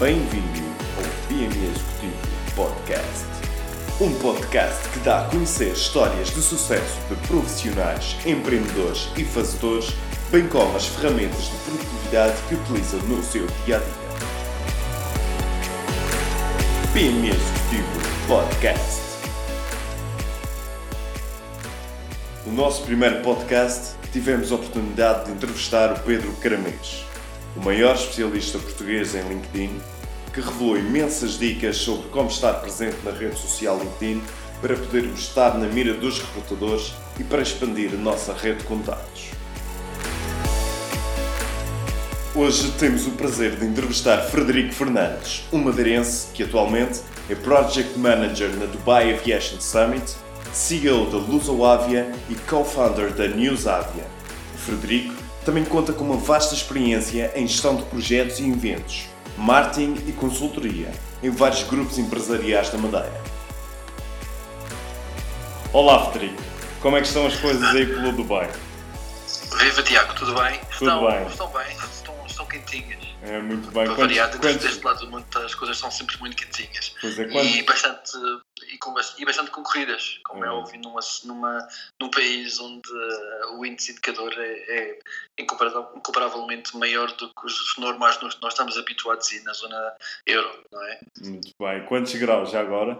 Bem-vindo ao PME Executivo Podcast. Um podcast que dá a conhecer histórias de sucesso de profissionais, empreendedores e fazedores, bem como as ferramentas de produtividade que utilizam no seu dia a dia. PME Executivo Podcast. No nosso primeiro podcast, tivemos a oportunidade de entrevistar o Pedro Caramês, o maior especialista português em LinkedIn, que revelou imensas dicas sobre como estar presente na rede social LinkedIn para podermos estar na mira dos recrutadores e para expandir a nossa rede de contatos. Hoje temos o prazer de entrevistar Frederico Fernandes, um madeirense que atualmente é Project Manager na Dubai Aviation Summit, CEO da Lusoavia e co-founder da Newsavia. Frederico também conta com uma vasta experiência em gestão de projetos e eventos, marketing e consultoria em vários grupos empresariais da Madeira. Olá Frederico, como é que estão as coisas aí pelo Dubai? Viva Tiago, tudo bem? Tudo estão, bem. Estão bem, estão, estão quentinhas. É muito bem. Para Quantos- variar, quantos- deste lado do mundo as coisas são sempre muito quentinhas. Pois é, quantos- E bastante, e, com, e bastante concorridas, como é Hum. óbvio, numa, numa, num país onde uh, o índice indicador é, é incompara- incomparavelmente maior do que os normais que nós, estamos habituados a ir na zona euro, não é? Muito bem. Quantos graus já agora?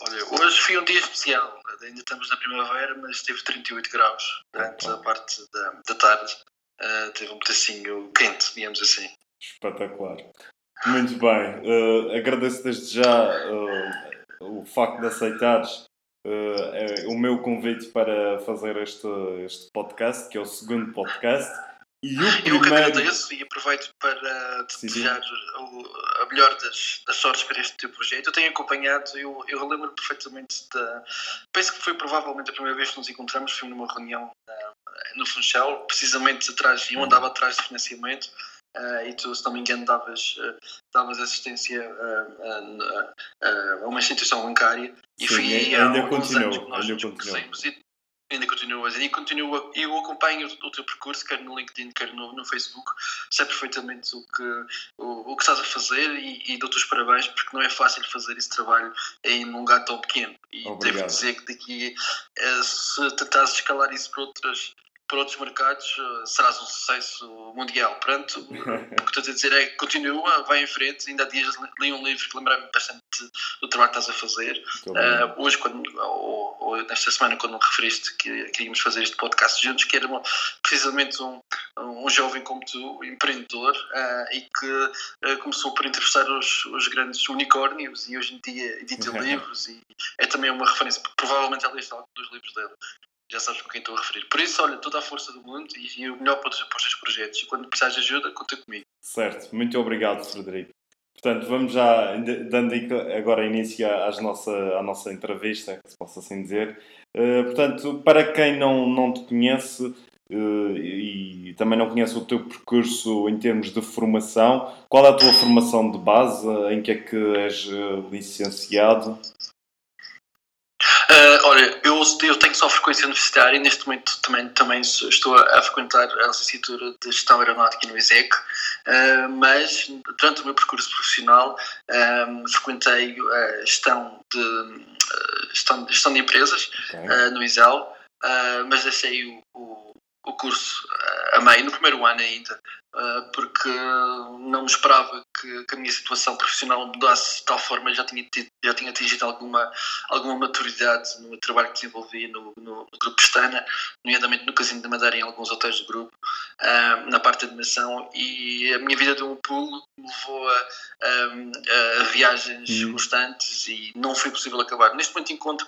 Olha, hoje foi um dia especial, ainda estamos na primavera, mas esteve 38 graus durante Opa. a parte da, da tarde. Uh, teve um pedacinho quente, digamos assim. Espetacular. Muito bem. Eh, agradeço desde já eh, o facto de aceitares eh, o meu convite para fazer este, este podcast, que é o segundo podcast. E o Eu que primeiro. agradeço e aproveito para te Sim, sim. desejar a melhor das, das sortes para este teu projeto. Eu tenho acompanhado, eu, eu lembro perfeitamente da. Penso que foi provavelmente a primeira vez que nos encontramos, foi numa reunião na- no Funchal, precisamente atrás, eu andava atrás de financiamento. ah, e tu, se não me engano, davas, ah, davas assistência ah, a uma instituição bancária e Sim, aí ainda anos que nós ainda nos continua. conhecemos e ainda continuas e continua eu acompanho o, o teu percurso quer no LinkedIn quer no, no Facebook. Sei perfeitamente o que o, o que estás a fazer e, e dou-te os parabéns porque não é fácil fazer esse trabalho em um lugar tão pequeno. E Obrigado. devo dizer que daqui se tentares escalar isso para outras para outros mercados eh, serás um sucesso mundial portanto o que estou a dizer é que continua, vai em frente ainda há dias li um livro que lembrava-me bastante do trabalho que estás a fazer. Uh, hoje, quando, ou, ou nesta semana, quando me referiste que queríamos fazer este podcast juntos, que era uma- precisamente um, um jovem como tu, empreendedor, uh, e que uh, começou por entrevistar os, os grandes unicórnios e hoje em dia edita livros e é também uma referência, provavelmente ela leste algum dos livros dele. Já sabes com quem estou a referir. Por isso, olha, toda a força do mundo e, e o melhor para os, para os teus projetos. E quando precisares de ajuda, conta comigo. Certo, muito obrigado, Frederico. Portanto, vamos já dando agora início às nossa, à nossa entrevista, se possa assim dizer. Eh, portanto, para quem não, não te conhece eh, e também não conhece o teu percurso em termos de formação, qual é a tua formação de base? Em que é que és eh, licenciado? Uh, olha, eu, eu tenho só frequência universitária e neste momento também, também estou a, a frequentar a licenciatura de Gestão Aeronáutica no ISEC, uh, mas durante o meu percurso profissional um, frequentei a gestão de, gestão, gestão de empresas Ok. uh, no ISEL, uh, mas deixei o, o, o curso a meio, no primeiro ano ainda, porque não me esperava que, que a minha situação profissional mudasse de tal forma, eu já tinha, tido, já tinha atingido alguma, alguma maturidade no trabalho que desenvolvi no, no, no Grupo Pestana, nomeadamente no Casino da Madeira e em alguns hotéis do grupo, uh, na parte de animação, e a minha vida deu um pulo, me levou a, a- a viagens Hum. constantes e não foi possível acabar. Neste momento encontro,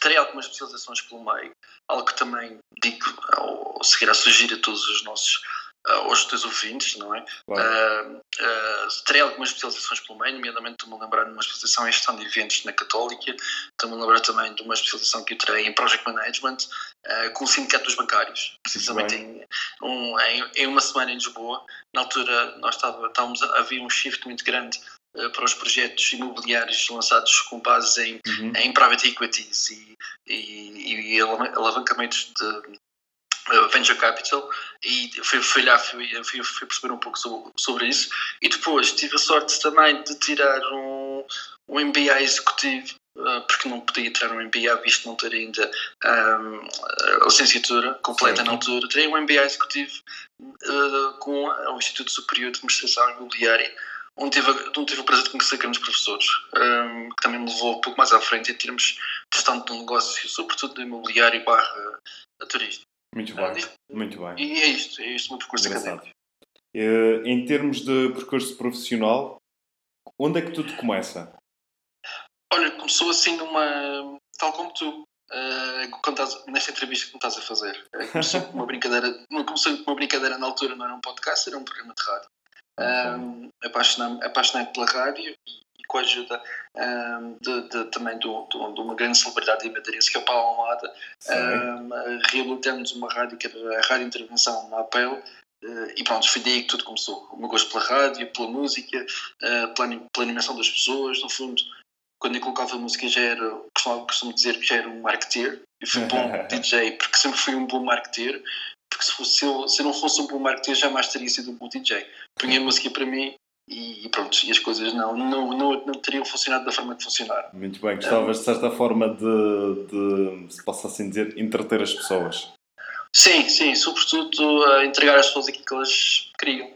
terei algumas especializações pelo meio, algo que também digo ao ao seguir a sugerir a todos os nossos ah, aos teus ouvintes, não é? Claro. Ah, ah, terei algumas especializações pelo meio, nomeadamente estou-me a lembrar de uma especialização em gestão de eventos na Católica, estou-me a lembrar também de uma especialização que eu terei em Project Management com o Sindicato dos Bancários, precisamente em, um, em, em uma semana em Lisboa. Na altura nós estávamos, a- havia um shift muito grande para os projetos imobiliários lançados com base em Uhum. em private equities e, e, e alava- alavancamentos de, uh, Venture Capital e fui, fui lá, fui, fui, fui, perceber um pouco sobre, sobre, isso e depois tive a sorte também de tirar um, um MBA executivo uh, porque não podia tirar um MBA visto não ter ainda um, a licenciatura completa certo. na altura, tirei um MBA executivo uh, com o Instituto Superior de Administração Imobiliária onde tive, onde tive o prazer de conhecer grandes professores, um, que também me levou um pouco mais à frente em termos de gestão de um negócio, sobretudo de imobiliário barra turismo. Muito bem, uh, muito bem. E é isto, é isto o meu percurso Engraçado. académico. Uh, em termos de percurso profissional, onde é que tudo começa? Olha, começou assim numa. tal como tu, uh, estás, nesta entrevista que me estás a fazer. Uh, começou com uma brincadeira, não começou com uma brincadeira na altura, não era um podcast, era um programa de rádio. Um, apaixonei-me apaixonei pela rádio e, com a ajuda um, de, de, também do, de uma grande celebridade madeirense que é o Paulo Almada. Um, reabilitamos uma rádio que era a Rádio Intervenção na APEL uh, e pronto, foi daí que tudo começou. O meu gosto pela rádio, pela música uh, pela, pela animação das pessoas. No fundo, quando eu colocava música já era, costumo, costumo dizer que já era um marketeer. E fui um bom DJ porque sempre fui um bom marketeer porque se, fosse, se, eu, se eu não fosse um bom marketeer jamais teria sido um bom DJ. Punha a música para mim e, e pronto, e as coisas não, não, não, não teriam funcionado da forma que funcionaram. Muito bem, gostavas de certa forma de, de, se posso assim dizer, entreter as pessoas. Sim, sim, sobretudo a entregar às pessoas aquilo que elas queriam.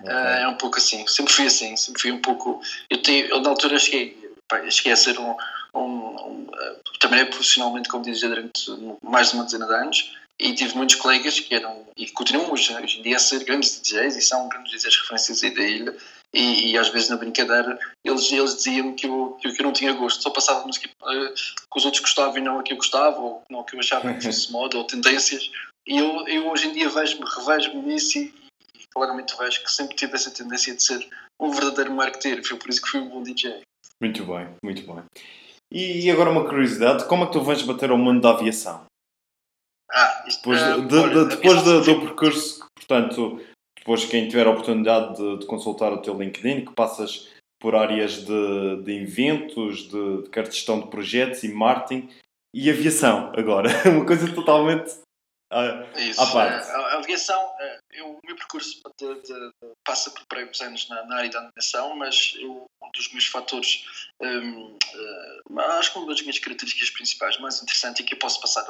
Okay. Uh, é um pouco assim, sempre fui assim, sempre fui um pouco. Eu, tenho, eu na altura cheguei, pá, cheguei a ser um, um, um, uh, trabalhei profissionalmente, como dizia, durante mais de uma dezena de anos e tive muitos colegas que eram, e continuam hoje, hoje em dia a ser grandes DJs e são grandes DJs referências aí da ilha e, e, às vezes na brincadeira eles, eles diziam que eu, que eu não tinha gosto, só passava música uh, que os outros gostavam e não a que eu gostava ou não a que eu achava que fosse moda ou tendências e eu, eu hoje em dia vejo-me, revejo-me nisso e, e claramente vejo que sempre tive essa tendência de ser um verdadeiro marketeer, foi por isso que fui um bom DJ. Muito bem, muito bem. E agora uma curiosidade, como é que tu vais bater ao mundo da aviação? Ah, isto, depois, uh, de, olha, de, depois do, do percurso, portanto, depois quem tiver a oportunidade de, de, consultar o teu LinkedIn, que passas por áreas de, de eventos, de, de gestão de projetos e marketing e aviação agora. Uma coisa totalmente à, Isso, à parte. A, a aviação, eh, eu, o meu percurso de, de, passa por prévios anos na, na, área da aviação, mas eu, um dos meus fatores, um, uh, eh, acho que uma das minhas características principais mais interessante é que eu posso passar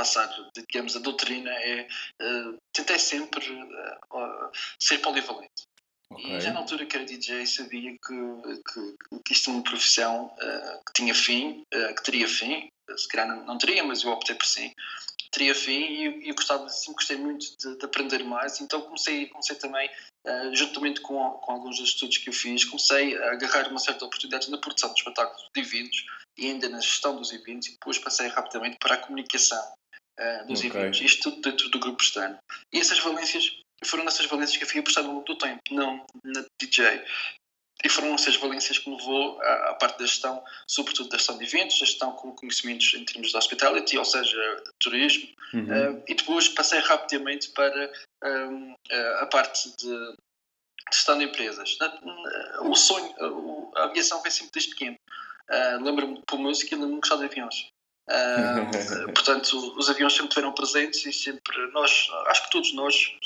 passar, digamos, a doutrina é uh, tentei sempre uh, ser polivalente. Okay. E já na altura que era DJ sabia que, que, que isto é uma profissão uh, que tinha fim, que teria fim, se calhar não, não, teria, mas eu optei por sim, teria fim e eu gostava, sempre gostei muito de, de aprender mais, então comecei, comecei também, uh, juntamente com, com alguns dos estudos que eu fiz, comecei a agarrar uma certa oportunidade na produção de espetáculos de eventos e ainda na gestão dos eventos e depois passei rapidamente para a comunicação uh, dos okay. eventos, isto tudo dentro do grupo externo. E essas valências, foram nessas valências que eu fui apostado ao longo do tempo, não na DJ. E foram essas valências que me levou à, à, parte da gestão, sobretudo da gestão de eventos, a gestão com conhecimentos em termos de hospitality, ou seja, turismo, uhum. uh, e depois passei rapidamente para um, a parte de gestão de empresas. O sonho, a aviação vem sempre desde pequeno. Uh, lembro-me por música e lembro-me de gostar de aviões. Uh, portanto, os aviões sempre estiveram presentes e sempre nós, acho que todos nós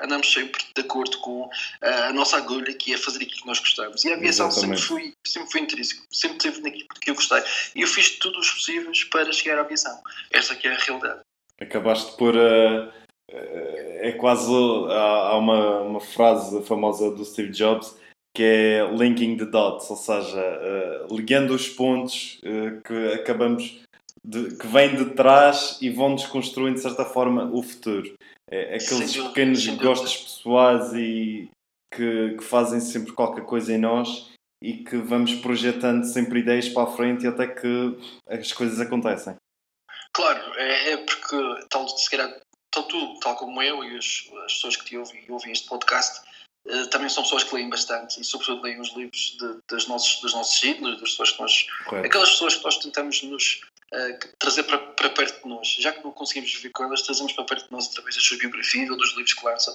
andamos sempre de acordo com a nossa agulha, que é fazer aquilo que nós gostamos. E a aviação sempre foi, sempre foi intrínseco, sempre teve naquilo que eu gostei. E eu fiz tudo os possíveis para chegar à aviação. Essa que é a realidade. Acabaste por. Uh, é quase. Há uma, uma frase famosa do Steve Jobs que é linking the dots, ou seja, uh, ligando os pontos uh, que acabamos de, que vêm de trás e vão desconstruindo de certa forma o futuro. É, aqueles sim, pequenos gostos pessoais e que, que, fazem sempre qualquer coisa em nós e que vamos projetando sempre ideias para a frente e até que as coisas acontecem. Claro, é, é porque tal, se calhar, tal tu, tal como eu e as, as pessoas que te ouvem, ouvem este podcast, Uh, também são pessoas que leem bastante e sobretudo leem os livros de, das nossos, dos nossos ídolos, das pessoas que nós, aquelas pessoas que nós tentamos nos uh, trazer para, para perto de nós. Já que não conseguimos viver com elas, trazemos para perto de nós através das suas biografias ou dos livros que lançam.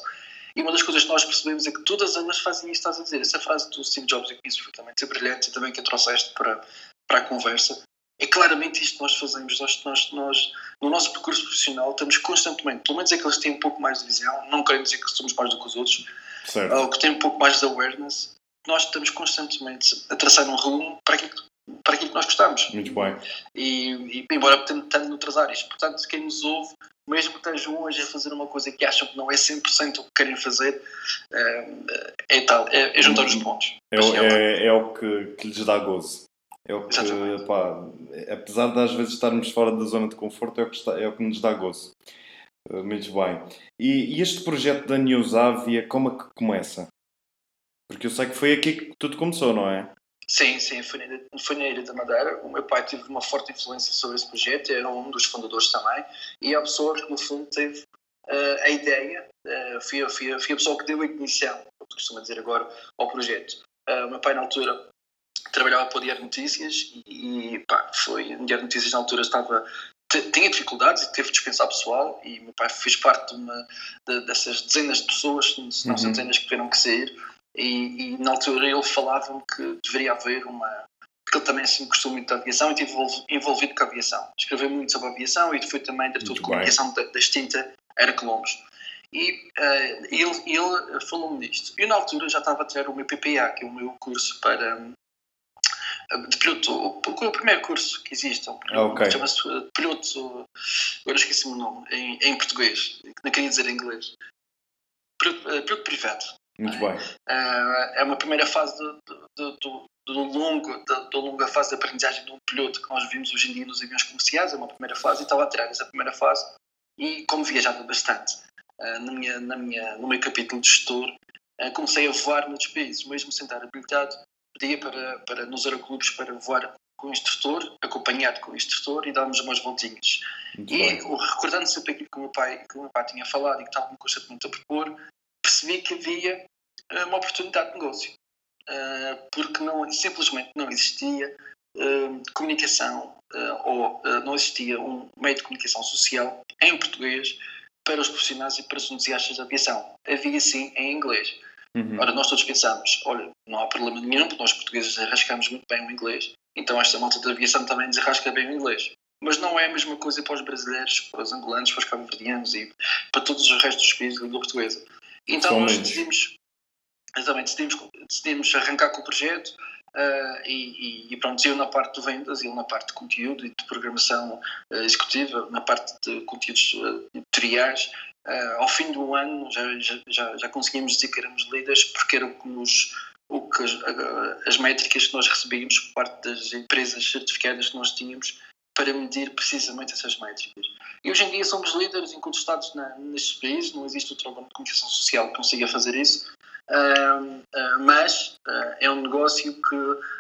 E uma das coisas que nós percebemos é que todas elas fazem que estás a dizer. Essa frase do Steve Jobs eu conheço perfeitamente, é brilhante e também que a trouxeste para, para a conversa. é claramente isto que nós fazemos. Nós, nós, nós, no nosso percurso profissional, estamos constantemente, pelo menos é que eles têm um pouco mais de visão, não querem dizer que somos mais do que os outros, certo. ou que têm um pouco mais de awareness, nós estamos constantemente a traçar um rumo para aquilo, para aquilo que nós gostamos. Muito bem. E, e embora tentando noutras áreas. Portanto, quem nos ouve, mesmo que estejam hoje a fazer uma coisa que acham que não é 100% o que querem fazer, é, é tal, é, é juntar os pontos. É, é, é, o que, que lhes dá gozo. É o que, pá, apesar de às vezes estarmos fora da zona de conforto, é o que, está, é o que nos dá gozo. Uh, muito bem. E, e, este projeto da Newsavia, como é que começa? Porque eu sei que foi aqui que tudo começou, não é? Sim, sim, foi na, foi na Ilha da Madeira. O meu pai teve uma forte influência sobre esse projeto, era um dos fundadores também, e a pessoa que, no fundo, teve uh, a ideia, uh, foi, foi, foi a pessoa que deu a ignição, como costuma dizer agora, ao projeto. Uh, o meu pai, na altura, trabalhava para o Diário Notícias e, e pá, foi, o Diário Notícias na altura estava tinha dificuldades e teve de dispensar pessoal e meu pai fez parte de uma, de, dessas dezenas de pessoas, se não uhum. centenas que tiveram que sair e, e na altura ele falava-me que deveria haver uma porque ele também se gostou muito da aviação e esteve envolvido com a aviação escreveu muito sobre a aviação e foi também diretor de comunicação da, da extinta Era Colombos e uh, ele, ele falou-me disto. Eu, na altura, já estava a ter o meu PPA, que é o meu curso para, de piloto, o, o primeiro curso que existe, um ah, okay. chama-se eh, piloto, agora esqueci-me o nome, em, em português, não queria dizer em inglês. Piloto, eh, piloto privado. Muito é? bem. Uh, é uma primeira fase do, do, do, do longo, da, da, longa fase de aprendizagem de um piloto que nós vimos hoje em dia nos aviões comerciais, é uma primeira fase, e estava a tirar essa primeira fase, e como viajava bastante uh, na minha, na minha, no meu capítulo de gestor, uh, comecei a voar noutros países, mesmo sem estar habilitado, pedia para, para nos aeroclubes para voar com o instrutor, acompanhado com o instrutor e darmos umas voltinhas. Muito e recordando sempre aquilo que o meu pai, que o meu pai tinha falado e que estava constantemente a propor, percebi que havia uma oportunidade de negócio. Uh, porque não, simplesmente não existia uh, comunicação ou não existia um meio de comunicação social em português para os profissionais e para os entusiastas da aviação. Havia sim em inglês. Uhum. Ora, nós todos pensamos, olha, não há problema nenhum, porque nós portugueses arrascamos muito bem o inglês, então esta malta da aviação também desarrasca bem o inglês. Mas não é a mesma coisa para os brasileiros, para os angolanos, para os cabo-verdianos e para todos os restos dos países da língua portuguesa. Então nós decidimos, exatamente, decidimos, decidimos arrancar com o projeto uh, e, e, pronto, eu na parte de vendas, ele na parte de conteúdo e de programação uh, executiva, na parte de conteúdos uh, editoriais, Uh, ao fim do ano já, já, já conseguimos dizer que éramos líderes porque era o que, nos, o que as, as métricas que nós recebíamos por parte das empresas certificadas que nós tínhamos para medir precisamente essas métricas. E hoje em dia somos líderes incontestados na, nestes países, não existe outro órgão de comunicação social que consiga fazer isso, mas uh, é um negócio que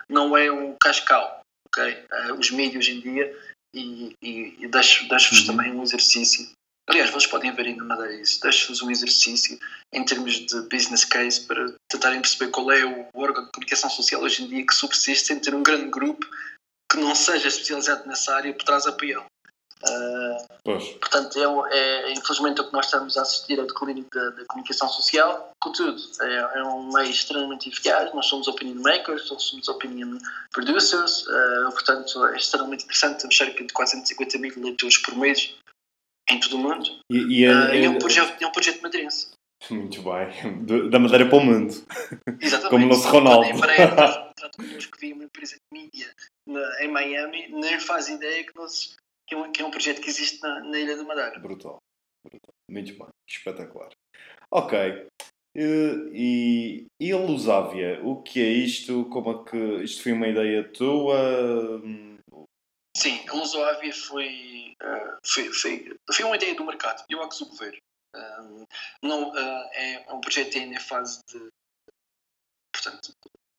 não é um cascal, ok? os mídias hoje em dia, e, e, e deixo-vos uhum. também um exercício Aliás, vocês podem ver ainda nada isso. Deixo-vos um exercício em termos de business case para tentarem perceber qual é o órgão de comunicação social hoje em dia que subsiste sem ter um grande grupo que não seja especializado nessa área por trás apoiá-lo. Uh, portanto, é, é, infelizmente o que nós estamos a assistir ao declínio da, da comunicação social. Contudo, é, é, um meio extremamente eficaz. Nós somos opinion makers, nós somos opinion producers. Uh, portanto, é extremamente interessante. Temos cerca de 450 mil leitores por mês em todo o mundo. E, e, é, uh, e é, um projeto, é um projeto madeirense. Muito bem. Da Madeira para o mundo. Exatamente. Como o nosso Ronaldo. Em breve, que vi uma empresa de mídia em Miami, nem faz ideia que, nós, que, é um, que é um projeto que existe na, na Ilha da Madeira. Brutal. Brutal. Muito bem. Espetacular. Ok. E, e a Lusávia, o que é isto? Como é que isto foi uma ideia tua? Sim, a Lusávia foi uh, foi, foi, foi uma ideia do mercado, eu a que ver. Uh, não, uh, é um projeto ainda em fase de portanto,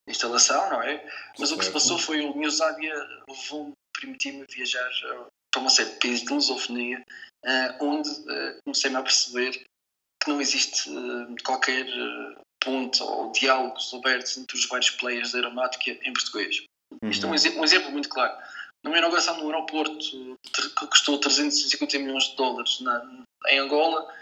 instalação, não é? Mas certo. o que se passou foi o Newsavia levou-me, permitiu-me viajar para uma série de países de lusofonia, onde comecei-me a perceber que não existe qualquer ponto ou diálogos abertos entre os vários players da aeronáutica em português. Uhum. Isto é um uhum. exemplo, um exemplo muito claro numa inauguração de um aeroporto que custou 350 milhões de dólares na, em Angola,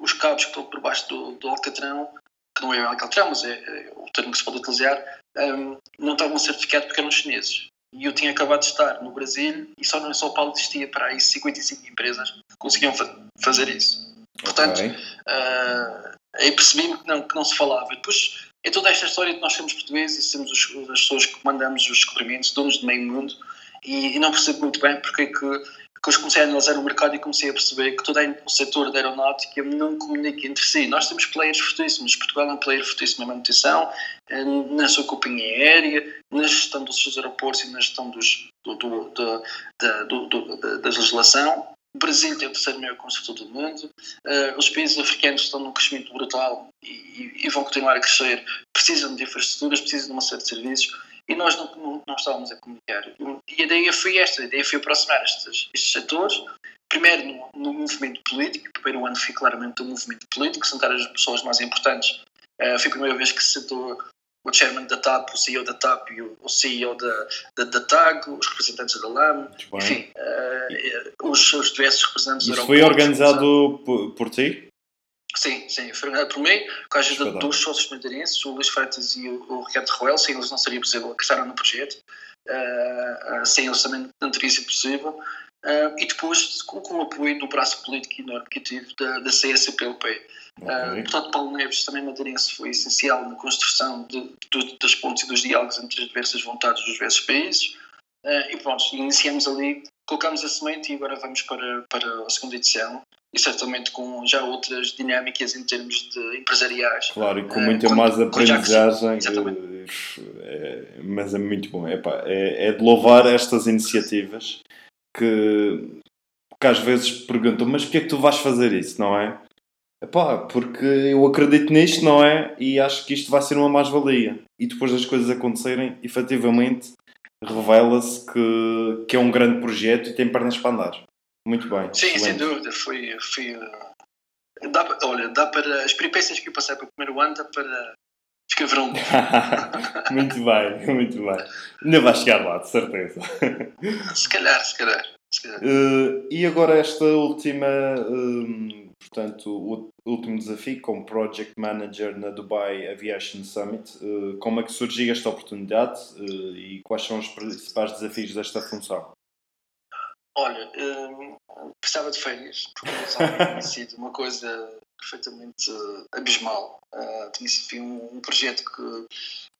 os cabos que estão por baixo do, do Alcatrão, que não é Alcatrão, mas é, é, o termo que se pode utilizar, um, não estavam certificados porque eram chineses. E eu tinha acabado de estar no Brasil e só no São Paulo existia para aí 55 empresas que conseguiam fa fazer isso. Portanto, okay. uh, aí percebi-me que não, que não se falava. Depois é toda esta história de nós sermos portugueses e sermos os, as pessoas que mandamos os descobrimentos, donos de meio mundo, e, e não percebo muito bem porque é que depois comecei a analisar o mercado e comecei a perceber que todo o setor da aeronáutica não comunica entre si. Nós temos players fortíssimos. Portugal é um player fortíssimo na manutenção, eh, na sua companhia aérea, na gestão dos seus aeroportos e na gestão dos, do, do, do, da, da legislação. O Brasil tem o terceiro maior construtor do mundo. Uh, os países africanos estão num crescimento brutal e, e, vão continuar a crescer. Precisam de infraestruturas, precisam de uma série de serviços e nós não, não, não estávamos a comunicar. E a ideia foi esta, a ideia foi aproximar estes, estes setores, primeiro no, no, movimento político, o primeiro ano foi claramente um movimento político, sentar as pessoas mais importantes. Uh, foi a primeira vez que se sentou o chairman da TAP, o CEO da TAP e o CEO da, da, da TAG, os representantes da LAM, enfim, uh, os, os diversos representantes Isso foi organizado por, por ti? Sim, sim, por mim, com a ajuda de dois sócios madeirenses, o Luís Freitas e o, Ricardo Ruel, sem eles não seria possível acreditar no projeto, uh, sem eles também não teria sido possível. Uh, e depois com, com, o apoio do braço político enorme que tive da, da CSPLP. Okay. Uh, portanto, Paulo Neves, também madeirense, foi essencial na construção de, de, das pontes e dos diálogos entre as diversas vontades dos diversos países. Uh, e pronto, iniciamos ali, colocamos a semente e agora vamos para, para a segunda edição. E certamente com já outras dinâmicas em termos de empresariais. Claro, e com muita uh, mais aprendizagem. É, mas é muito bom. Epá, é, é de louvar estas iniciativas que, que às vezes perguntam: mas porquê é que tu vais fazer isso, não é? Epá, porque eu acredito nisto, não é? E acho que isto vai ser uma mais-valia. E depois das coisas acontecerem, efetivamente, revela-se que, que é um grande projeto e tem pernas para andar. Muito bem. Sim, excelente. sem dúvida. Foi, foi, uh, dá, olha, dá para. As peripécias que eu passei para o primeiro ano dá para escrever um Muito bem, muito bem. Ainda vai chegar lá, de certeza. Se calhar, se calhar. Uh, e agora esta última, um, portanto, o último desafio como Project Manager na Dubai Aviation Summit. Uh, como é que surgiu esta oportunidade uh, e quais são os principais desafios desta função? Olha, um, precisava de férias, porque tinha sido uma coisa perfeitamente abismal. Uh, tinha sido um, um projeto que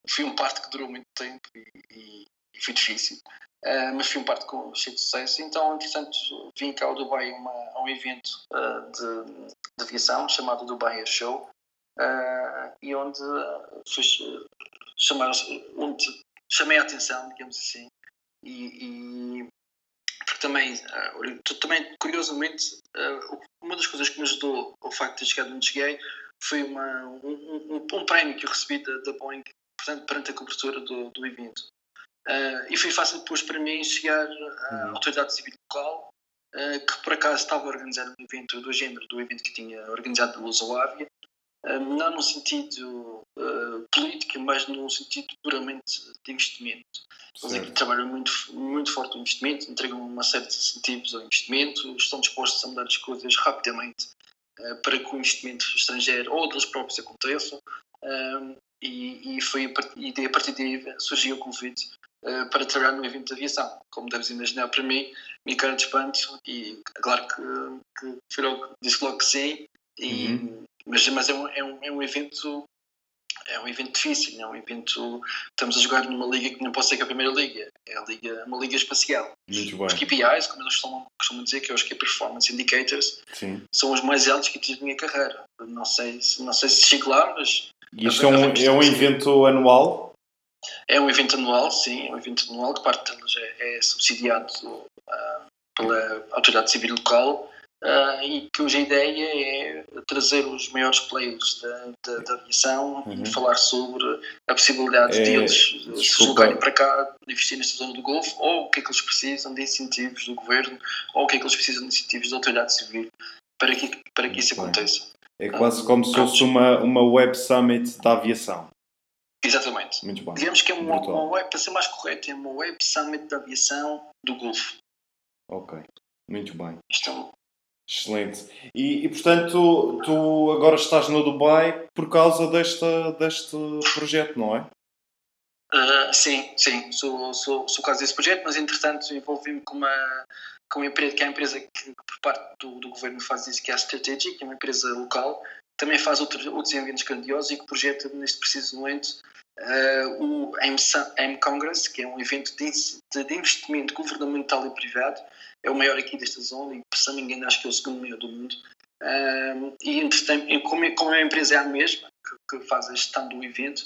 foi um parte que durou muito tempo e, e, e foi difícil. Uh, mas foi um parte com cheio de sucesso. Então, entretanto, vim cá ao Dubai uma, a um evento uh, de, de, aviação chamado Dubai Air Show, uh, e onde, fiz, chamar, onde chamei a atenção, digamos assim, e, e porque também, também curiosamente, uma das coisas que me ajudou ao facto de ter chegado onde cheguei foi uma, um, um, um prémio que eu recebi da, da Boeing portanto, perante a cobertura do, do evento. Uh, e foi fácil depois para mim chegar à uhum. autoridade civil local, uh, que por acaso estava a organizar um evento do género do evento que tinha organizado pelo Lusoávia, uh, não no sentido político, mas no sentido puramente de investimento. Eles aqui trabalham muito, muito forte o investimento, entregam uma série de incentivos ao investimento, estão dispostos a mudar as coisas rapidamente para que o investimento estrangeiro ou deles próprios aconteça. E, e, foi a partir, e a partir daí surgiu o convite uh, para trabalhar no evento de aviação. Como deves imaginar, para mim, minha cara de espanto, e claro que, que logo, disse logo que sim, e, uhum. Mas, mas é, um, é, um, é um evento é um evento difícil, é um evento. Estamos a jogar numa liga que não pode ser que a primeira liga, é a liga, uma liga espacial. Muito bem. Os KPIs, como eles costumam, costumam dizer, que é os Key Performance Indicators, Sim. são os mais altos que tive na minha carreira. Não sei, não sei se chego lá, mas e isto é um, é um evento anual? É um evento anual, sim, é um evento anual que parte deles é, é subsidiado uh, pela autoridade civil local uh, e que hoje a ideia é trazer os maiores players da, da, da aviação uhum. e falar sobre a possibilidade é, deles desculpa. se deslocarem para cá, investir nesta zona do Golfo, ou o que é que eles precisam de incentivos do governo, ou o que é que eles precisam de incentivos da autoridade civil para que, para que isso aconteça. É quase como se fosse uma, uma Web Summit da aviação. Exatamente. Muito bom. Digamos que é uma, uma web, para ser mais correto, é uma Web Summit da aviação do Golfo. Ok, muito bem. Estão... Excelente. E, e, portanto, tu agora estás no Dubai por causa desta, deste projeto, não é? Uh, sim, sim, sou, sou, sou quase desse projeto, mas entretanto envolvi-me com uma, com uma empresa, que é a empresa que por parte do, do governo faz isso, que é a Strategic, que é uma empresa local, também faz outro, outros eventos grandiosos e que projeta neste preciso momento uh, o M Congress, que é um evento de, de, investimento governamental e privado, é o maior aqui desta zona e, se não me engano, acho que é o segundo maior do mundo. Uh, e, como, como a empresa é a mesma, que, que faz a gestão do evento,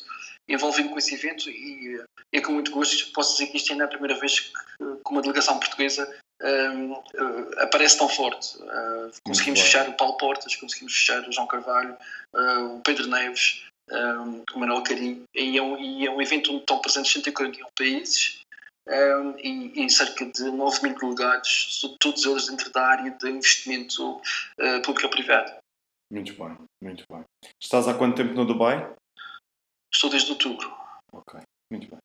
envolvendo com esse evento e é com muito gosto posso dizer que isto ainda é a primeira vez que, que uma delegação portuguesa um, uh, aparece tão forte. Uh, conseguimos fechar o Paulo Portas, conseguimos fechar o João Carvalho, uh, o Pedro Neves, um, o Manuel Carim, e é, um, e é um evento onde estão presentes 141 países um, e, e, cerca de 9 mil delegados, todos eles dentro da área de investimento uh, público-privado. Muito bem, muito bem. Estás há quanto tempo no Dubai? Estou desde outubro. Ok, muito bem.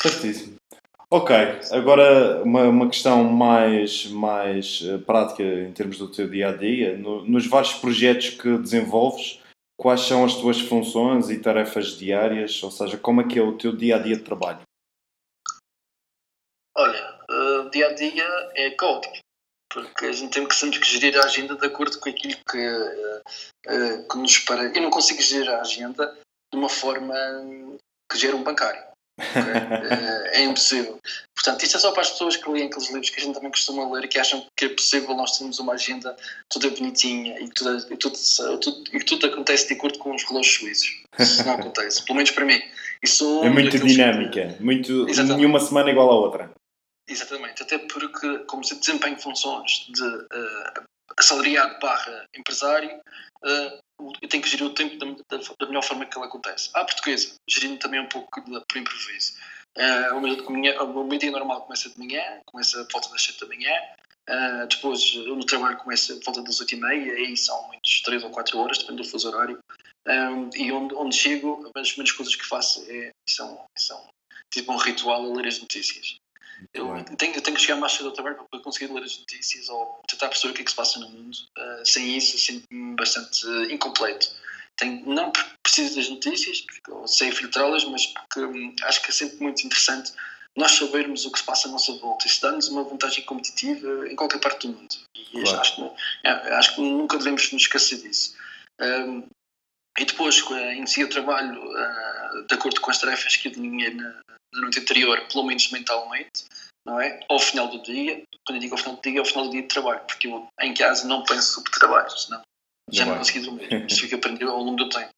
Certíssimo. Ok, agora uma, uma questão mais, mais uh, prática em termos do teu dia a dia. No, nos vários projetos que desenvolves, quais são as tuas funções e tarefas diárias? Ou seja, como é que é o teu dia a dia de trabalho? Olha, uh, dia a dia é caótico, porque a gente tem que sempre gerir a agenda de acordo com aquilo que, uh, uh, que nos para. Eu não consigo gerir a agenda de uma forma que gera um bancário. Okay? é, impossível. Portanto, isto é só para as pessoas que leem aqueles livros que a gente também costuma ler e que acham que é possível nós termos uma agenda toda bonitinha e que tudo, e tudo, tudo, e tudo acontece de acordo com os relógios suíços. Isso não acontece, pelo menos para mim. Isso é muito dinâmica, que... muito, nenhuma semana igual à outra. Exatamente, até porque, como se desempenho funções de uh, assalariado barra empresário, uh, eu tenho que gerir o tempo da, da, melhor forma que ele acontece. À portuguesa, gerindo também um pouco de, por improviso. Uh, o, meu, o meu dia normal começa de manhã, começa por volta das 7 da manhã, uh, depois no trabalho começa por volta das 8 e meia, aí são muitos 3 ou 4 horas, depende do fuso horário. Um, e onde, onde chego, as primeiras coisas que faço é, são, são tipo um ritual a ler as notícias. Eu tenho, tenho, que chegar mais cedo ao trabalho para conseguir ler as notícias ou tentar perceber o que é que se passa no mundo. Uh, sem isso, sinto-me bastante incompleto. Tenho, não porque preciso das notícias, ou sei filtrá-las, mas porque um, acho que é sempre muito interessante nós sabermos o que se passa à nossa volta. Isso dá-nos uma vantagem competitiva em qualquer parte do mundo. E claro. acho, que, é, acho que nunca devemos nos esquecer disso. Um, e depois, si, eu trabalho uh, de acordo com as tarefas que eu delineei na, na noite anterior, pelo menos mentalmente, não é? Ao final do dia, quando eu digo ao final do dia, é ao final do dia de trabalho, porque eu em casa não penso sobre trabalho, senão já não, não consigo dormir. Isso fica aprendido ao longo do tempo.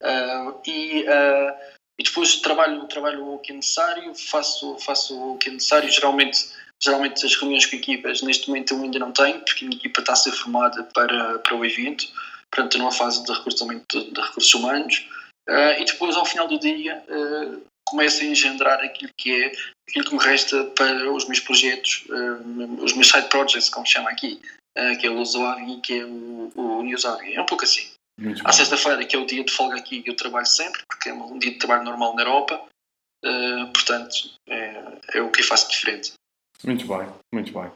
Uh, e, uh, e depois trabalho, trabalho o que é necessário, faço, faço o que é necessário. Geralmente, geralmente as reuniões com equipas, neste momento eu ainda não tenho, porque a minha equipa está a ser formada para, para o evento, portanto estou numa fase de recrutamento de, de recursos humanos. Uh, e depois, ao final do dia, começo a engendrar aquilo que é aquilo que me resta para os meus projetos, os meus side projects, como se chama aqui, que é o Lusoavi e que é o, o Newsavi. É um pouco assim. Muito à sexta-feira, que é o dia de folga aqui, eu trabalho sempre, porque é um dia de trabalho normal na Europa, uh, portanto, é, é, o que eu faço diferente. Muito bem, muito bem.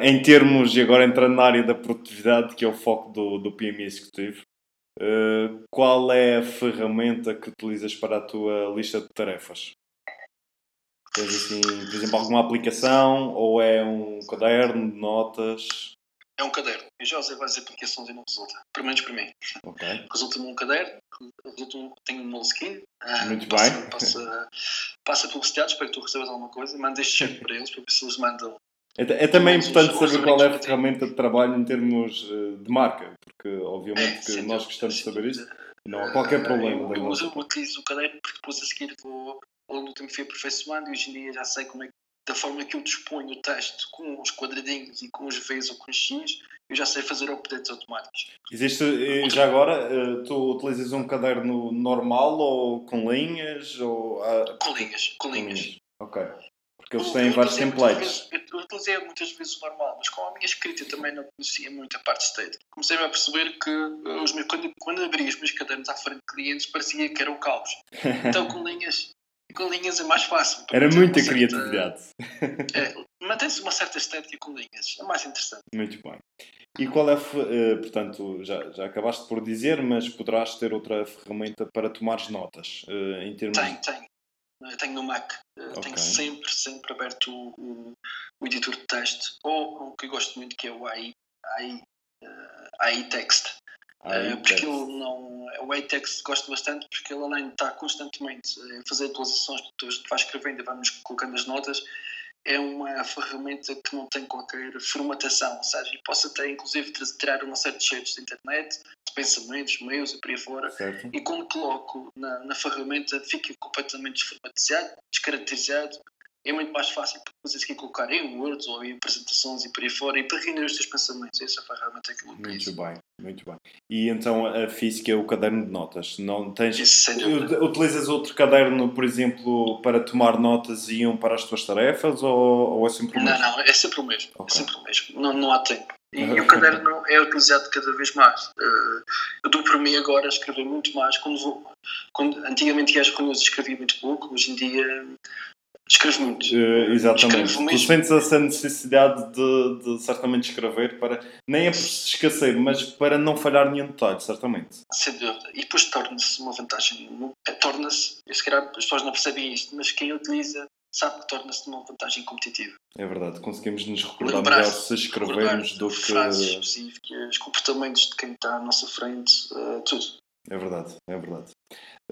em termos, e agora entrando na área da produtividade, que é o foco do, do PMI Executivo, Uh, qual é a ferramenta que utilizas para a tua lista de tarefas? Tens assim, por exemplo, alguma aplicação ou é um caderno de notas? É um caderno. Eu já usei várias aplicações e não resulta. Pelo menos para mim. Okay. Resulta-me um caderno, resulta tenho um Moleskine. Ah, Muito passa, bem. Passa, passa publicidade, espero que tu recebas alguma coisa. Manda este cheque para eles para ver se eles mandam é, é também importante saber qual é a ferramenta de trabalho em termos eh, de marca, porque obviamente que nós gostamos de saber isso. Não há qualquer ah, problema. Eu, eu, eu utilizo o caderno porque depois a seguir vou, ao longo do tempo fui aperfeiçoando e hoje em dia já sei como é da forma que eu disponho o texto com os quadradinhos e com os Vs ou com os X, eu já sei fazer updates automáticos. Existe, já agora, eh, tu utilizas um caderno normal ou com linhas? Ou, com linhas, com linhas. Ok. Porque eles têm vários templates. Vezes, eu utilizei muitas vezes o normal, mas com a minha escrita também não conhecia muito a parte state. Comecei a perceber que eh, os meus, quando, quando abri os meus cadernos à frente de clientes parecia que era o caos. Então com linhas, com linhas é mais fácil. Era muita criatividade. É, Mantém-se uma certa estética com linhas, é mais interessante. Muito bem. E qual é, uh, portanto, já, já acabaste por dizer, mas poderás ter outra ferramenta para tomares notas uh, em termos. Tem, tem. Eu tenho no Mac. Ok. Tenho sempre, sempre aberto o, o, o editor de texto. Ou o que eu gosto muito, que é o AI, AI, eh, AI Text. Aí, Eh, porque ele não. O AI Text gosto bastante porque ele além de estar constantemente a fazer atualizações, portanto, a gente vai escrevendo e vamos colocando as notas. É uma ferramenta que não tem qualquer formatação, ou seja, e posso até inclusive tirar uma série de cheiros de internet, de pensamentos meus e por aí fora, Certo? e quando coloco na, na ferramenta fica completamente desformatizado, descaracterizado. É muito mais fácil porque depois a seguir colocar em Words ou em apresentações e por aí fora e para render os teus pensamentos. Essa ferramenta que eu utilizo. Muito bem, muito bem. E então a física é o caderno de notas. Não tens. Isso. Utilizas outro caderno, por exemplo, para tomar notas e um para as tuas tarefas ou, ou é sempre o Não, mesmo? não, é sempre o mesmo. Ok. É sempre o mesmo. Não, não há tempo. E, e o caderno é utilizado cada vez mais. Eh, eu dou por mim agora a escrever muito mais. Quando vou, quando, antigamente às reuniões escrevia muito pouco, hoje em dia escrevo muito. Eh, exatamente. Escrevo Tu sentes essa necessidade de, de certamente escrever para. Nem é por se esquecer, mas para não falhar nenhum detalhe, certamente. Sem dúvida. E depois torna-se uma vantagem. eh, Torna-se, se calhar as pessoas não percebem isto, mas quem utiliza sabe que torna-se uma vantagem competitiva. É verdade. Conseguimos nos recordar melhor se escrevermos do que. frases específicas, comportamentos de quem está à nossa frente, eh, tudo. É verdade, é verdade.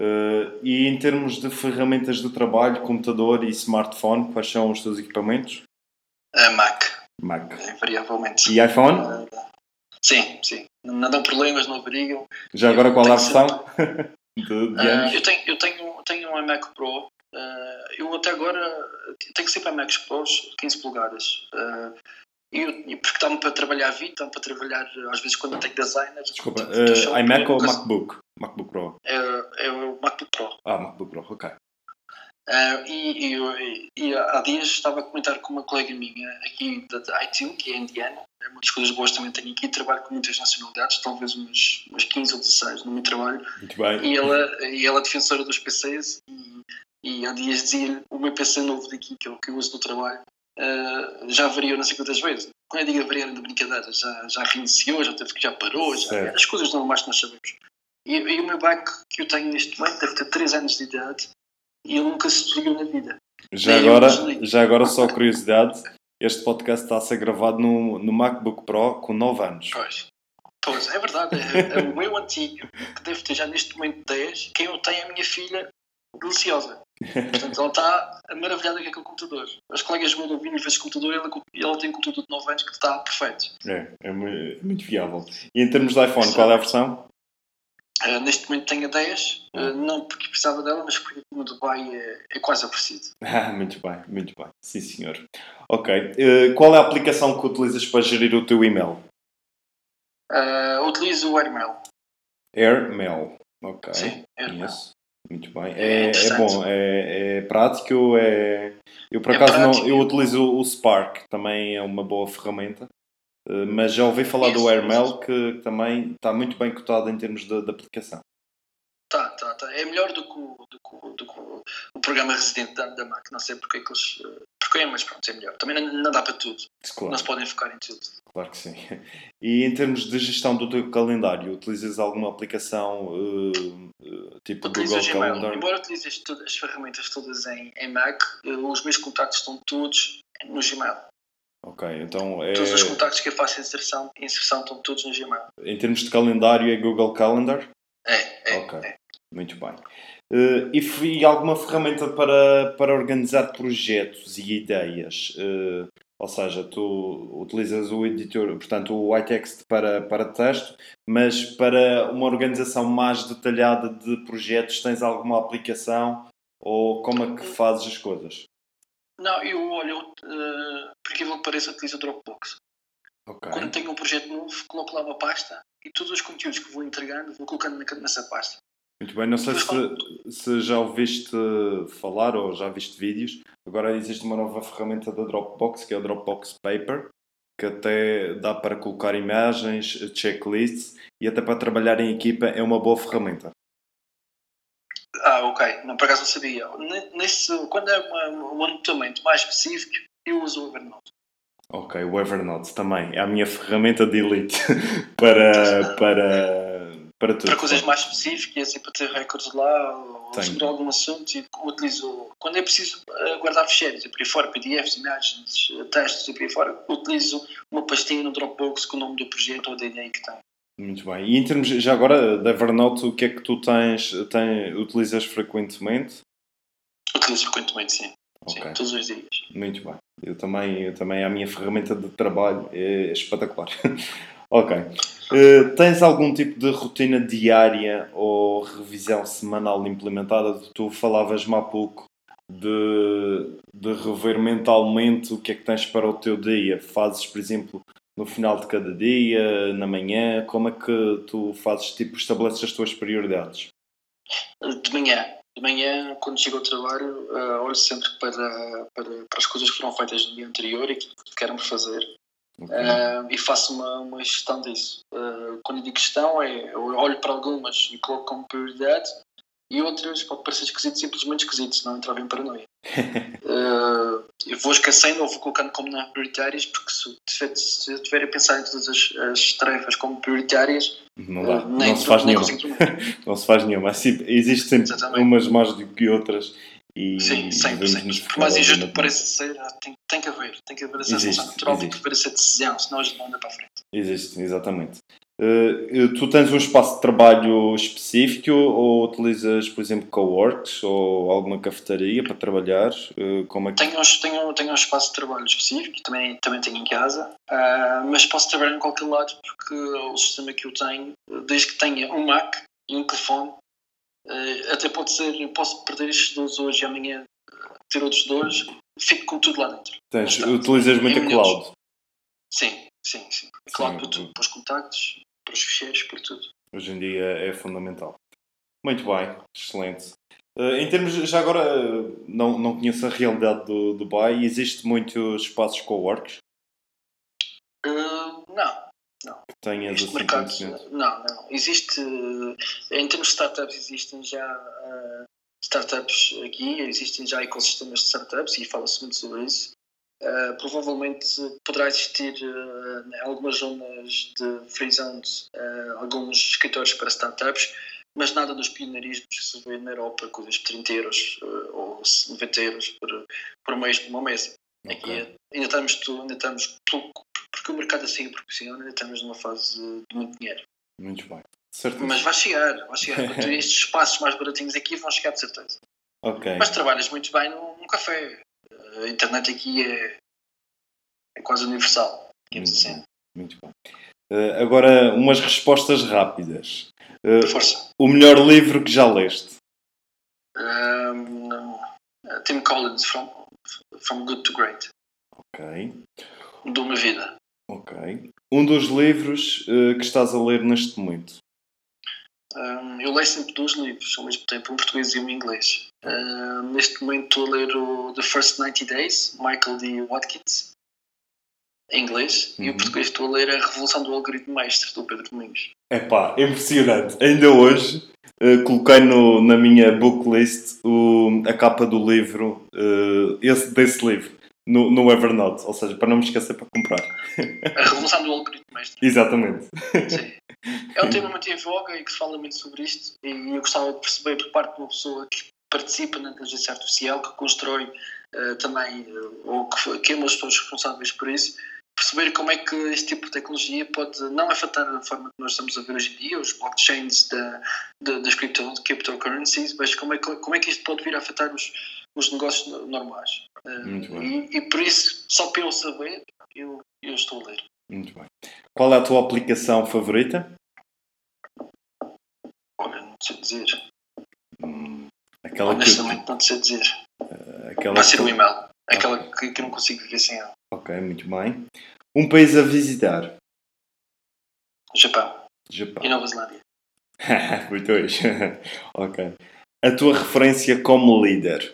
Eh, e em termos de ferramentas de trabalho, computador e smartphone, quais são os teus equipamentos? Mac, Mac. invariavelmente. E iPhone? Eh, sim, sim. Não dão problemas, não averigam. Já agora qual é a versão? de, de Ah, anos? eu tenho, eu tenho, tenho uma Mac Pro. Eu até agora tenho sempre a Macs Pros 15 polegadas. E eu- porque dá-me para trabalhar vídeo, dá-me para trabalhar às vezes quando eu tenho designer. Desculpa, eh, a iMac ou. MacBook? MacBook Pro. É, é o MacBook Pro. Ah, MacBook Pro, ok. Ah, e, e, eu- e há dias estava a comentar com uma colega minha aqui da, da ITU, que é indiana. É uma das coisas boas também tenho aqui. Trabalho com muitas nacionalidades, talvez umas, umas 15 ou 16 no meu trabalho. Muito bem. E ela, e ela é defensora dos PCs e, e há dias dizia o meu PC novo daqui, que é o que eu uso no trabalho, ah, já variou não sei quantas vezes. Quando eu digo variar de brincadeira, já, já reiniciou, já teve que já parou, já, as coisas normais que nós sabemos. E, e o meu Mac que eu tenho neste momento deve ter 3 anos de idade e ele nunca se desligou na vida. Já Nem agora, já agora, só curiosidade: este podcast está a ser gravado no, no MacBook Pro com 9 anos. Pois. Pois, é verdade, é, é o meu antigo, que deve ter já neste momento 10, quem eu tenho é a minha filha deliciosa. Portanto, ela está maravilhada com aquele computador. As colegas mandam vir vezes computador e ela, ela tem um computador de 9 anos que está perfeito. É, é mu- é muito viável. E em termos de iPhone, qual é a versão? Ah, neste momento tenho a 10, ah, não porque precisava dela, mas porque no Dubai é, é quase oferecido. Ah, muito bem, muito bem. Sim, senhor. Ok. Eh, qual é a aplicação que utilizas para gerir o teu e-mail? Ah, utilizo o Airmail. Airmail. Ok. Sim, Airmail. Muito bem. É É, é bom, é, é prático. É... Eu por É acaso não, eu utilizo o Spark, também é uma boa ferramenta. Eh, Mas já ouvi falar do Isso, Airmail isso. que também está muito bem cotado em termos de, de aplicação. Tá, tá, tá. É melhor do que o, do que o- do que o- programa residente da, da Mac. Não sei porque é que eles. Porque é, mas pronto, é melhor. Também não, não dá para tudo. Claro, Não se podem focar em tudo. claro que sim. E em termos de gestão do teu calendário, utilizas alguma aplicação eh, eh, tipo Utilizo Google Gmail. Calendar? Embora utilize as, todas, as ferramentas todas em, em Mac, eh, os meus contactos estão todos no Gmail. Ok, então é, Todos os contactos que eu faço inserção, inserção estão todos no Gmail. em termos de calendário é Google Calendar? É, é. Ok. é. Muito bem. Eh, e, e alguma ferramenta para, para organizar projetos e ideias? Eh, ou seja, tu utilizas o editor, portanto, o iText para, para texto, mas para uma organização mais detalhada de projetos, tens alguma aplicação ou como é que fazes as coisas? Não, eu olho, uh, por aquilo que pareça, utilizo o Dropbox. Ok. Quando tenho um projeto novo, coloco lá uma pasta e todos os conteúdos que vou entregando, vou colocando nessa pasta. Muito bem, não sei se, se já ouviste falar ou já viste vídeos. Agora existe uma nova ferramenta da Dropbox que é o Dropbox Paper, que até dá para colocar imagens, checklists e até para trabalhar em equipa é uma boa ferramenta. Ah, ok. Não, por acaso não sabia. Ne- Nesse, quando é uma- um anotamento mais específico, eu uso o Evernote. Ok, o Evernote também é a minha ferramenta de elite para, para, Para, tudo, para coisas mais específicas e para ter recordes lá ou sobre algum assunto e utilizo quando é preciso eh, guardar ficheiros e por aí fora, PDFs, imagens, eh, textos e por aí fora, utilizo uma pastinha no Dropbox com o nome do projeto ou da ideia que tem. Muito bem. E em termos, já agora, da Evernote, o que é que tu tens, tem, utilizas frequentemente? Utilizo frequentemente, sim. Ok, sim todos os dias. muito bem. Eu também, eu também, a minha ferramenta de trabalho é espetacular. ok. Eh, tens algum tipo de rotina diária ou revisão semanal implementada? Tu falavas-me há pouco de, de rever mentalmente o que é que tens para o teu dia. Fazes, por exemplo, no final de cada dia, na manhã? Como é que tu fazes, tipo, estabeleces as tuas prioridades? De manhã, de manhã, quando chego ao trabalho, eh, olho sempre para, para, para as coisas que foram feitas no dia anterior e que queremos fazer. Ok. Uh, e faço uma, uma gestão disso. Uh, quando digo gestão, é, eu olho para algumas e coloco como prioridade e outras pode parecer esquisito, simplesmente esquisito, senão entrava em paranoia. Eu vou esquecendo ou vou colocando como não prioritárias, porque se, se, eu estiver a pensar em todas as, as tarefas como prioritárias, Não dá, uh, nem, não se faz nenhuma. Não se faz nenhuma. Assim, existe sempre Exatamente. umas mais do que outras e Sim, sempre, sempre. Por mais injusto que pareça ser, ah, tem, tem que haver, tem que haver essa Existe, sensação natural, tem que existe. haver essa decisão, senão a gente não anda para a frente. Existe, exatamente. Eh, tu tens um espaço de trabalho específico ou utilizas, por exemplo, coworks ou alguma cafetaria para trabalhar? Eh, como é que... Tenho, tenho, tenho um espaço de trabalho específico, também, também tenho em casa, ah, mas posso trabalhar em qualquer lado porque o sistema que eu tenho, desde que tenha um Mac e um telefone, até pode ser, eu posso perder estes dois hoje e amanhã ter outros dois, fico com tudo lá dentro. Tens, utilizas muito a cloud. Sim, sim, sim. Claro, Sim, para os contactos, para os ficheiros, por tudo. Hoje em dia é fundamental. Muito bem, excelente. Eh, em termos, já agora, eh, não, não conheço a realidade do Dubai, existe muitos espaços coworks Ah, não, que tenhas assim mercado, não, não. Existe, eh, em termos de startups, existem já eh, startups aqui, existem já ecossistemas de startups e fala-se muito sobre isso. Eh, provavelmente poderá existir eh, em algumas zonas de free zones eh, alguns escritórios para startups, mas nada dos pioneirismos que se vê na Europa, coisas de 30 euros ou 90 euros por, por mês por uma mesa. Aqui Ok. é- ainda estamos, ainda estamos pouco, porque o mercado assim proporciona, ainda estamos numa fase de muito dinheiro. Muito bem. Certo. Mas vai chegar, vai chegar. Estes espaços mais baratinhos aqui vão chegar de certeza. Ok. Mas trabalhas muito bem num, num café. A internet aqui é, é quase universal, digamos Muito assim. bem. Muito bem. Eh, agora, umas respostas rápidas. Eh, Força. o melhor livro que já leste? Um. Uh, Tim Collins, from, from Good to Great. Ok. De uma vida. Ok. Um dos livros eh, que estás a ler neste momento? Um, eu leio sempre dois livros ao mesmo tempo, um português e um inglês. Um, neste momento estou a ler o The First 90 Days, Michael D. Watkins, em inglês, e Uhum. o português estou a ler A Revolução do Algoritmo Mestre, do Pedro Domingos. Epá, impressionante. Ainda hoje eh, coloquei no, na minha booklist o, a capa do livro, eh, esse, desse livro, no, no Evernote. Ou seja, para não me esquecer para comprar. A Revolução do Algoritmo Mestre, Exatamente. sim. É um tema muito em voga e que se fala muito sobre isto, e eu gostava de perceber por parte de uma pessoa que participa na inteligência artificial, que constrói eh, também, eh, ou que, que é uma das pessoas responsáveis por isso, perceber como é que este tipo de tecnologia pode não afetar a forma que nós estamos a ver hoje em dia, os blockchains da, da, das crypto, cryptocurrencies, mas como é, como é que isto pode vir a afetar os, os negócios no- normais. Eh, Muito bem. e, e por isso, só para eu saber, eu, eu estou a ler. Muito bem. Qual é a tua aplicação favorita? Olha, não sei dizer. Hum, aquela que, Honestamente, não sei dizer. aquela Vai ser que- o e-mail. Aquela que, que não consigo viver sem ela. Ok, muito bem. Um país a visitar? Japão Japão. e Nova Zelândia. Os dois. ok. A tua referência como líder?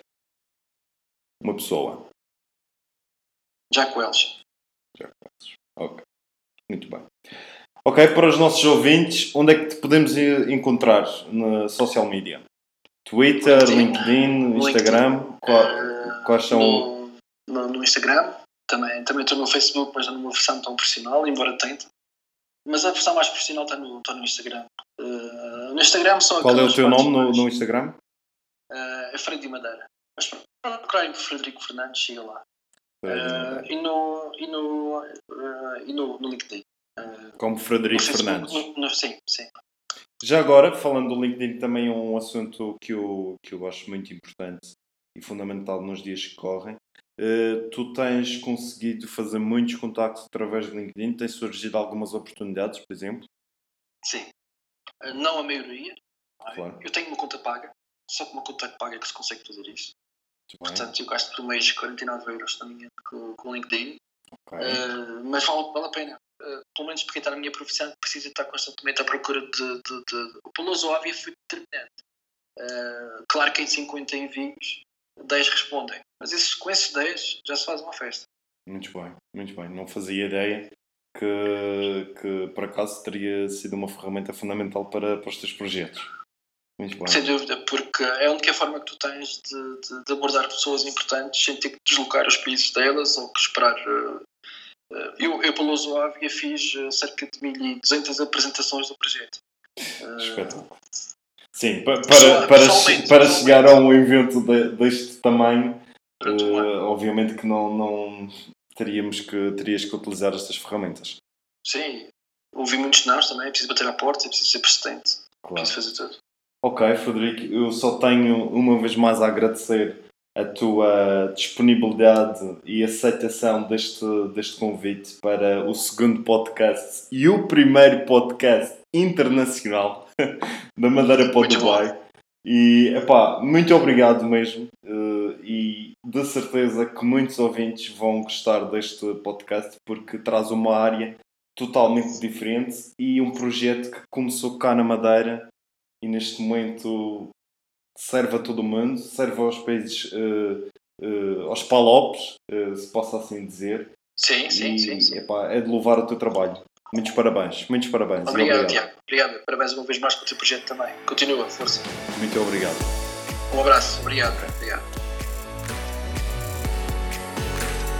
Uma pessoa. Jack Welch. Ok. Muito bem. Ok, para os nossos ouvintes, onde é que te podemos encontrar na social media? Twitter, LinkedIn, LinkedIn. Instagram? Qua- Eh, quais são. no, no, no Instagram. Também, também estou no Facebook, mas não numa versão tão profissional, embora tente. Mas a versão mais profissional está no, está no Instagram. Eh, no Instagram são Qual é o teu nome no, no Instagram? Eh, é Freire de Madeira. Mas procurarem por Frederico Fernandes, chega lá. Eh, e no, e no, eh, e no, no LinkedIn. Eh, Como Frederico Fernandes. no- no- sim, sim. Já agora, falando do LinkedIn, também é um assunto que eu, que eu acho muito importante e fundamental nos dias que correm. Eh, tu tens conseguido fazer muitos contactos através do LinkedIn? Tens surgido algumas oportunidades, por exemplo? sim. Não a maioria. Claro. Eu tenho uma conta paga. Só com uma conta paga que se consegue fazer isso. Portanto, eu gasto por mês 49 euros, engano, com, com o LinkedIn. Ok. Uh, mas vale, vale a pena. Uh, pelo menos para quem está na minha profissão, precisa estar constantemente à procura de. de, de... O Peloso Óbvio foi determinante. Uh, claro que em 50 envios, 10 respondem. Mas esses, com esses 10 já se faz uma festa. Muito bem, muito bem. Não fazia ideia que, que por acaso teria sido uma ferramenta fundamental para, para os teus projetos. Muito bem. Sem dúvida, porque é a única forma que tu tens de, de- de abordar pessoas importantes sem ter que deslocar os países delas ou que esperar. uh, uh, eu, eu, Peloso Óbvio, fiz uh, cerca de 1200 apresentações do projeto. Uh, Espetáculo. Sim, pa- para, para, para chegar a um evento de- deste tamanho, eh, obviamente que não, não teríamos que, terias que utilizar estas ferramentas. Sim, ouvi muitos nãos também, é preciso bater à porta, é preciso ser persistente, é Claro. preciso fazer tudo. Ok, Frederico, eu só tenho uma vez mais a agradecer a tua disponibilidade e aceitação deste, deste convite para o segundo podcast e o primeiro podcast internacional da Madeira para o Dubai. E, epá, muito obrigado mesmo. eh, e de certeza que muitos ouvintes vão gostar deste podcast porque traz uma área totalmente diferente e um projeto que começou cá na Madeira e neste momento serve a todo o mundo, serve aos países, eh, eh, aos palopes, eh, se possa assim dizer. Sim, sim, e, sim. sim. epá, é de louvar o teu trabalho. Muitos parabéns, muitos parabéns. e Obrigado, Tiago. Obrigado. Parabéns uma vez mais pelo teu projeto também. Continua, força. Muito obrigado. Um abraço. Obrigado. Obrigado.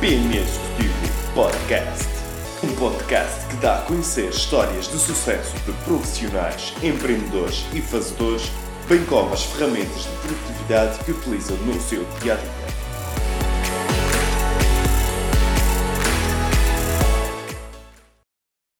Executivo Podcast. Um podcast que dá a conhecer histórias de sucesso de profissionais, empreendedores e fazedores, bem como as ferramentas de produtividade que utilizam no seu dia a dia.